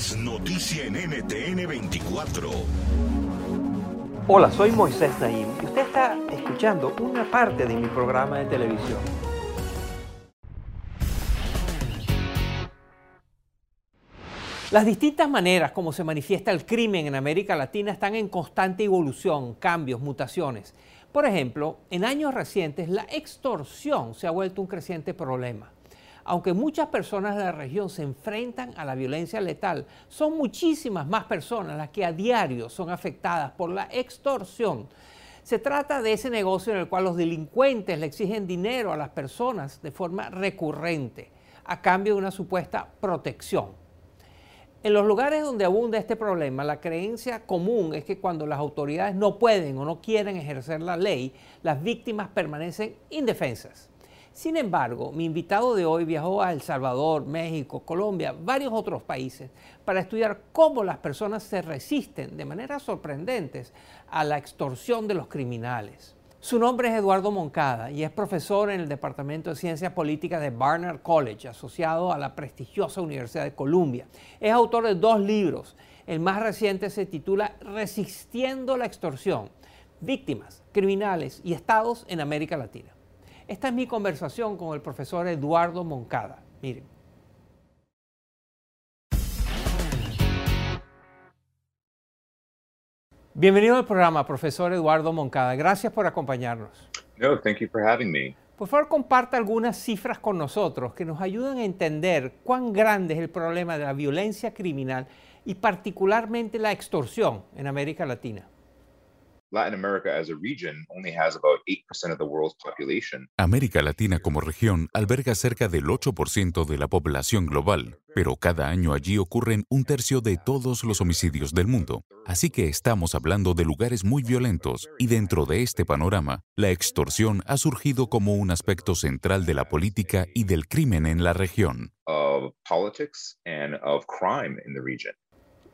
Noticia en NTN 24. Hola, soy Moisés Naim y usted está escuchando una parte de mi programa de televisión. Las distintas maneras como se manifiesta el crimen en América Latina están en constante evolución, cambios, mutaciones. Por ejemplo, en años recientes la extorsión se ha vuelto un creciente problema. Aunque muchas personas de la región se enfrentan a la violencia letal, son muchísimas más personas las que a diario son afectadas por la extorsión. Se trata de ese negocio en el cual los delincuentes le exigen dinero a las personas de forma recurrente, a cambio de una supuesta protección. En los lugares donde abunda este problema, la creencia común es que cuando las autoridades no pueden o no quieren ejercer la ley, las víctimas permanecen indefensas. Sin embargo, mi invitado de hoy viajó a El Salvador, México, Colombia, varios otros países para estudiar cómo las personas se resisten de manera sorprendentes a la extorsión de los criminales. Su nombre es Eduardo Moncada y es profesor en el Departamento de Ciencias Políticas de Barnard College, asociado a la prestigiosa Universidad de Columbia. Es autor de dos libros. El más reciente se titula Resistiendo la extorsión, víctimas, criminales y estados en América Latina. Esta es mi conversación con el profesor Eduardo Moncada. Miren. Bienvenido al programa, profesor Eduardo Moncada. Gracias por acompañarnos. No, thank you for having me. Por favor, comparta algunas cifras con nosotros que nos ayuden a entender cuán grande es el problema de la violencia criminal y particularmente la extorsión en América Latina. América Latina como región alberga cerca del 8% de la población global, pero cada año allí ocurren un tercio de todos los homicidios del mundo. Así que estamos hablando de lugares muy violentos y dentro de este panorama, la extorsión ha surgido como un aspecto central de la política y del crimen en la región.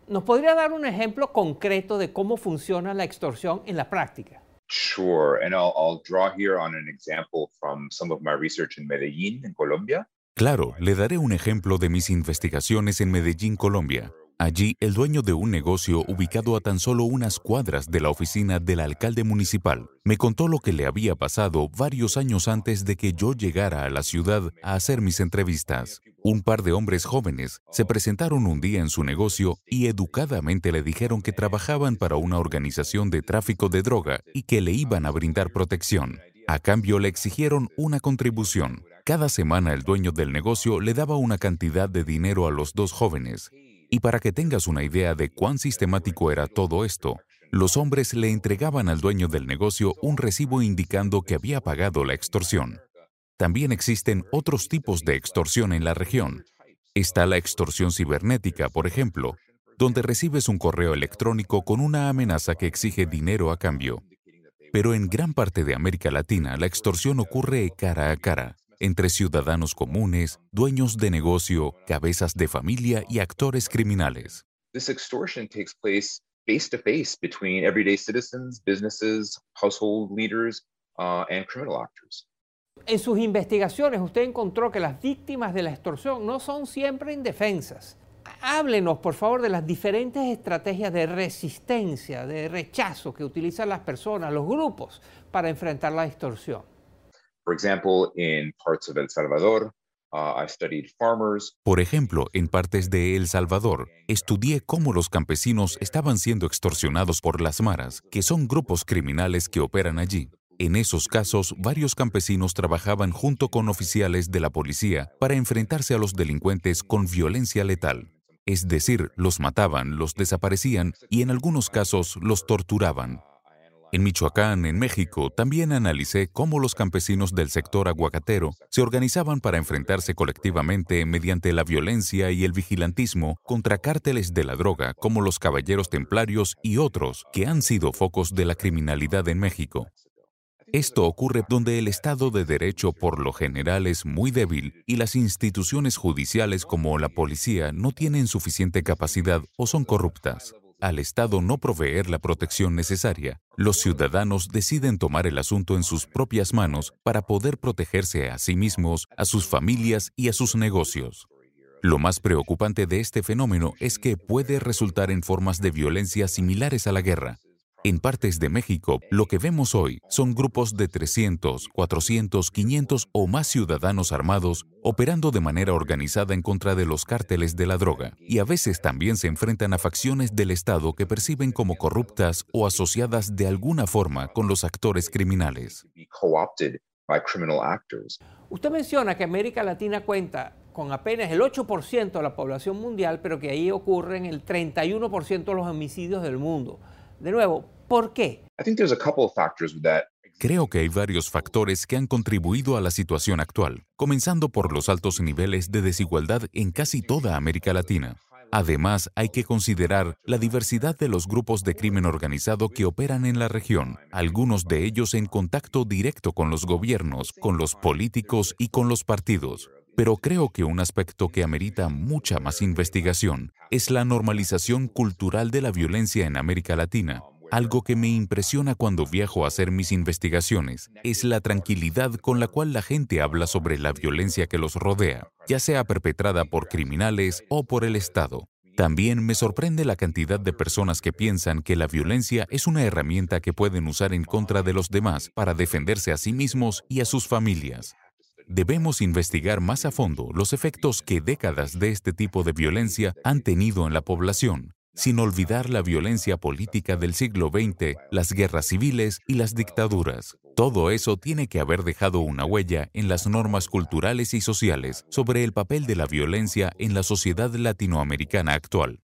¿Nos podría dar un ejemplo concreto de cómo funciona la extorsión en la práctica? Sure, and I'll, I'll draw here on an example from some of my research in Medellín, en Colombia. Claro, le daré un ejemplo de mis investigaciones en Medellín, Colombia. Allí, el dueño de un negocio ubicado a tan solo unas cuadras de la oficina del alcalde municipal me contó lo que le había pasado varios años antes de que yo llegara a la ciudad a hacer mis entrevistas. Un par de hombres jóvenes se presentaron un día en su negocio y educadamente le dijeron que trabajaban para una organización de tráfico de droga y que le iban a brindar protección. A cambio le exigieron una contribución. Cada semana el dueño del negocio le daba una cantidad de dinero a los dos jóvenes y para que tengas una idea de cuán sistemático era todo esto, los hombres le entregaban al dueño del negocio un recibo indicando que había pagado la extorsión. También existen otros tipos de extorsión en la región. Está la extorsión cibernética, por ejemplo, donde recibes un correo electrónico con una amenaza que exige dinero a cambio. Pero en gran parte de América Latina la extorsión ocurre cara a cara entre ciudadanos comunes, dueños de negocio, cabezas de familia y actores criminales. This extortion takes place face to face between everyday citizens, businesses, household leaders, uh, and criminal actors. En sus investigaciones usted encontró que las víctimas de la extorsión no son siempre indefensas. Háblenos, por favor, de las diferentes estrategias de resistencia, de rechazo que utilizan las personas, los grupos, para enfrentar la extorsión. For example, in parts of El Salvador, Uh, studied farmers. Por ejemplo, en partes de El Salvador, estudié cómo los campesinos estaban siendo extorsionados por las maras, que son grupos criminales que operan allí. En esos casos, varios campesinos trabajaban junto con oficiales de la policía para enfrentarse a los delincuentes con violencia letal. Es decir, los mataban, los desaparecían y en algunos casos los torturaban. En Michoacán, en México, también analicé cómo los campesinos del sector aguacatero se organizaban para enfrentarse colectivamente mediante la violencia y el vigilantismo contra cárteles de la droga como los caballeros templarios y otros que han sido focos de la criminalidad en México. Esto ocurre donde el Estado de Derecho por lo general es muy débil y las instituciones judiciales como la policía no tienen suficiente capacidad o son corruptas al Estado no proveer la protección necesaria, los ciudadanos deciden tomar el asunto en sus propias manos para poder protegerse a sí mismos, a sus familias y a sus negocios. Lo más preocupante de este fenómeno es que puede resultar en formas de violencia similares a la guerra, en partes de México, lo que vemos hoy son grupos de 300, 400, 500 o más ciudadanos armados operando de manera organizada en contra de los cárteles de la droga, y a veces también se enfrentan a facciones del Estado que perciben como corruptas o asociadas de alguna forma con los actores criminales. Usted menciona que América Latina cuenta con apenas el 8% de la población mundial, pero que ahí ocurren el 31% de los homicidios del mundo. De nuevo, ¿Por qué? Creo que hay varios factores que han contribuido a la situación actual, comenzando por los altos niveles de desigualdad en casi toda América Latina. Además, hay que considerar la diversidad de los grupos de crimen organizado que operan en la región, algunos de ellos en contacto directo con los gobiernos, con los políticos y con los partidos. Pero creo que un aspecto que amerita mucha más investigación es la normalización cultural de la violencia en América Latina, algo que me impresiona cuando viajo a hacer mis investigaciones es la tranquilidad con la cual la gente habla sobre la violencia que los rodea, ya sea perpetrada por criminales o por el Estado. También me sorprende la cantidad de personas que piensan que la violencia es una herramienta que pueden usar en contra de los demás para defenderse a sí mismos y a sus familias. Debemos investigar más a fondo los efectos que décadas de este tipo de violencia han tenido en la población sin olvidar la violencia política del siglo XX, las guerras civiles y las dictaduras. Todo eso tiene que haber dejado una huella en las normas culturales y sociales sobre el papel de la violencia en la sociedad latinoamericana actual.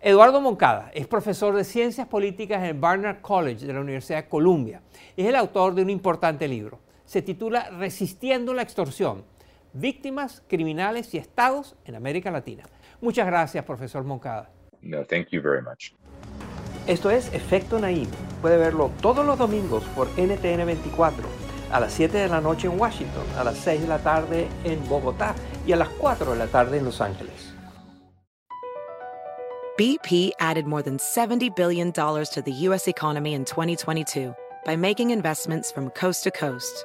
Eduardo Moncada es profesor de Ciencias Políticas en el Barnard College de la Universidad de Columbia. Es el autor de un importante libro. Se titula Resistiendo la extorsión víctimas, criminales y estados en América Latina. Muchas gracias, profesor Moncada. No, thank you very much. Esto es Efecto Naim. Puede verlo todos los domingos por NTN 24, a las 7 de la noche en Washington, a las 6 de la tarde en Bogotá y a las 4 de la tarde en Los Ángeles. BP added more than $70 billion to the U.S. economy in 2022 by making investments from coast to coast.